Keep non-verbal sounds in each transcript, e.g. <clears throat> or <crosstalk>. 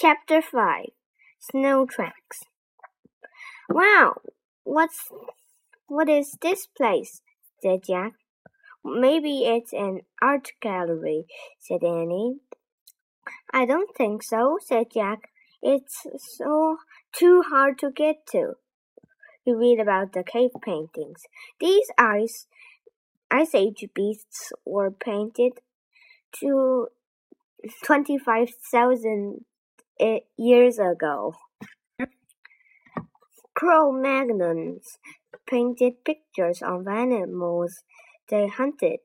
Chapter 5 Snow Tracks Wow, what's what is this place? said Jack. Maybe it's an art gallery, said Annie. I don't think so, said Jack. It's so too hard to get to. You read about the cave paintings. These ice ice age beasts were painted to twenty five thousand years ago. Cro-Magnons painted pictures of animals they hunted.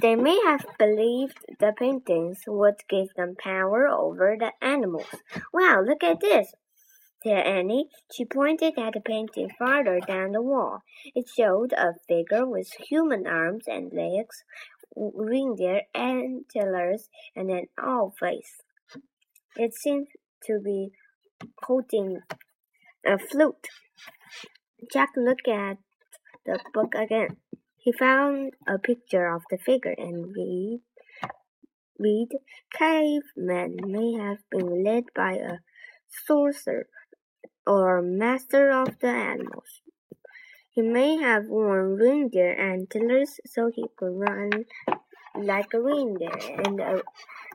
They may have believed the paintings would give them power over the animals. Wow, look at this, said Annie. She pointed at a painting farther down the wall. It showed a figure with human arms and legs, reindeer antlers, and an owl face. It seemed to be holding a flute. Jack looked at the book again. He found a picture of the figure and read, read cavemen may have been led by a sorcerer or master of the animals. He may have worn reindeer antlers so he could run like a reindeer and an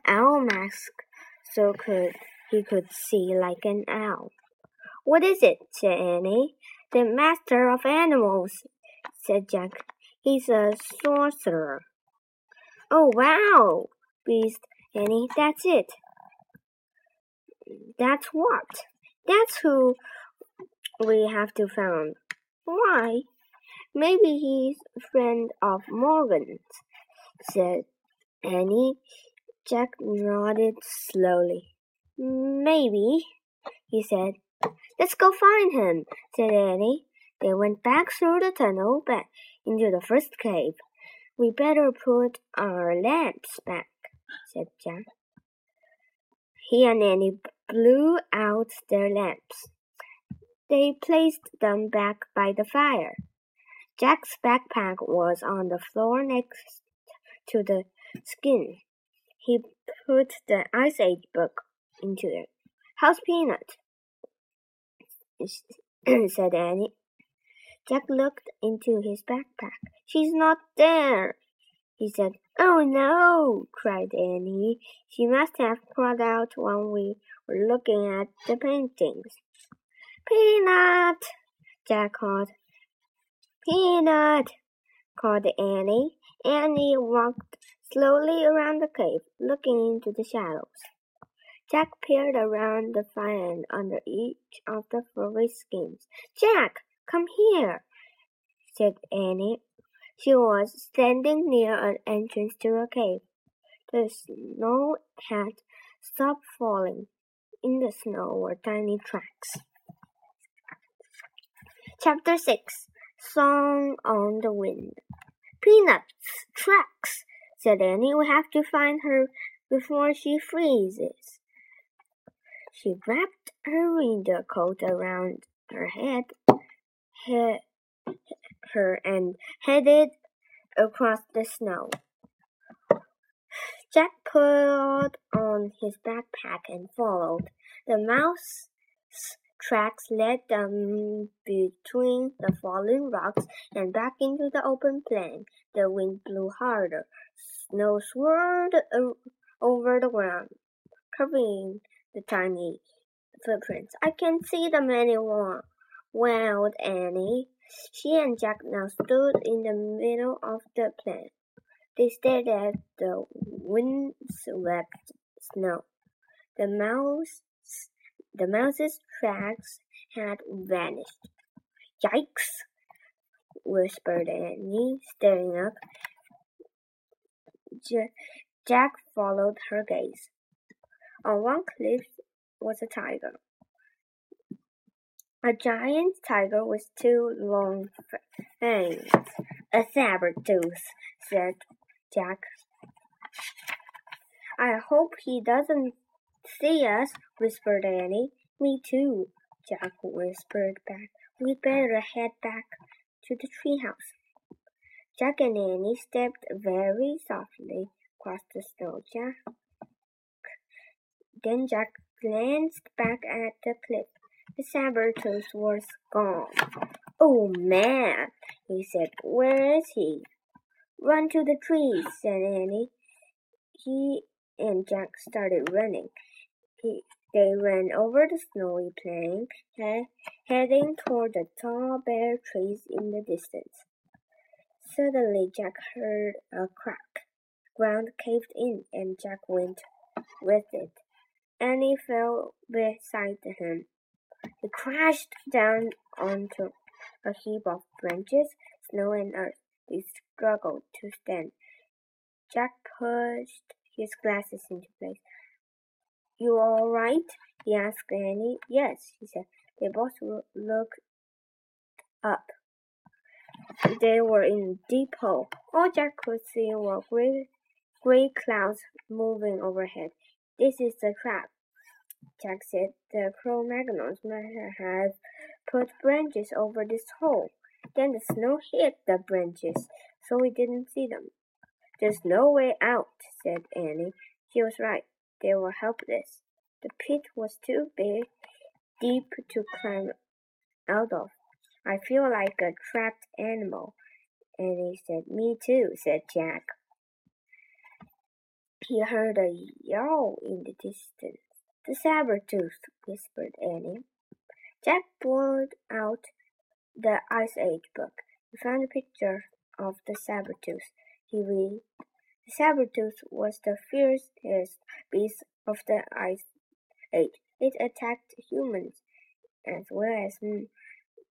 owl mask so could he could see like an owl. What is it? said Annie. The master of animals, said Jack. He's a sorcerer. Oh, wow, breathed Annie. That's it. That's what? That's who we have to find. Why? Maybe he's a friend of Morgan's, said Annie. Jack nodded slowly. Maybe, he said. Let's go find him, said Annie. They went back through the tunnel back into the first cave. We better put our lamps back, said Jack. He and Annie blew out their lamps. They placed them back by the fire. Jack's backpack was on the floor next to the skin. He put the Ice Age book into it. How's Peanut? <clears throat> said Annie. Jack looked into his backpack. She's not there, he said. Oh no, cried Annie. She must have crawled out when we were looking at the paintings. Peanut, Jack called. Peanut, called Annie. Annie walked slowly around the cave, looking into the shadows. Jack peered around the fire under each of the furry skins. Jack, come here, said Annie. She was standing near an entrance to a cave. The snow had stopped falling. In the snow were tiny tracks. Chapter 6 Song on the Wind Peanuts tracks, said Annie. We have to find her before she freezes. She wrapped her reindeer coat around her head, he, her and headed across the snow. Jack put on his backpack and followed. The mouse tracks led them between the fallen rocks and back into the open plain. The wind blew harder. Snow swirled over the ground, covering the tiny footprints. I can see them anymore, wailed Annie. She and Jack now stood in the middle of the plain. They stared at the wind-swept snow. The mouse, the mouse's tracks had vanished. Yikes! whispered Annie, staring up. J- Jack followed her gaze. On one cliff was a tiger. A giant tiger with two long fangs. A saber tooth, said Jack. I hope he doesn't see us, whispered Annie. Me too, Jack whispered back. We'd better head back to the treehouse. Jack and Annie stepped very softly across the snow. Jack Then Jack glanced back at the cliff. The saber-tooth was gone. Oh man, he said, where is he? Run to the trees, said Annie. He and Jack started running. He, they ran over the snowy plain, he, heading toward the tall bare trees in the distance. Suddenly Jack heard a crack. Ground caved in and Jack went with it. Annie fell beside him. He crashed down onto a heap of branches, snow and earth. He struggled to stand. Jack pushed his glasses into place. You all right? he asked Annie. Yes, she said. They both looked up. They were in deep hole. All Jack could see were great, gray clouds moving overhead. This is the trap, Jack said. The Cro-Magnons might have put branches over this hole. Then the snow hit the branches, so we didn't see them. There's no way out, said Annie. He was right. They were helpless. The pit was too big, deep to climb out of. I feel like a trapped animal. And Annie said, Me too, said Jack. He heard a yowl in the distance. The saber-tooth, whispered Annie. Jack pulled out the Ice Age book. He found a picture of the saber-tooth. He read, saber-tooth was the fiercest beast of the Ice Age. It attacked humans as well as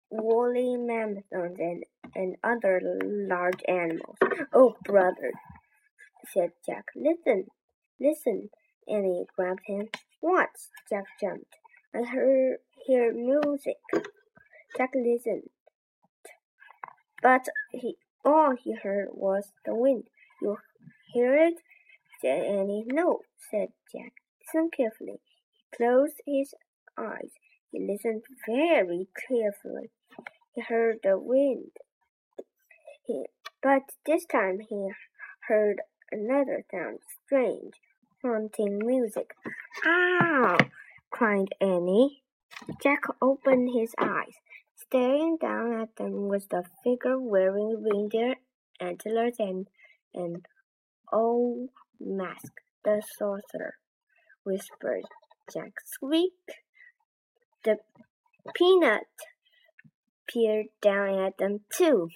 woolly mammoths and, and other large animals. Oh, brother, said Jack. Listen, listen. Annie grabbed him. What? Jack jumped. I heard hear music. Jack listened, but he all he heard was the wind. You hear it? said Annie. No, said Jack. Listen carefully. He closed his eyes. He listened very carefully. He heard the wind. He, but this time he heard another sound, strange, haunting music. Ow! cried Annie. Jack opened his eyes. Staring down at them was the figure wearing reindeer antlers and an old mask. The sorcerer whispered Jack. Squeak! The peanut peered down at them too.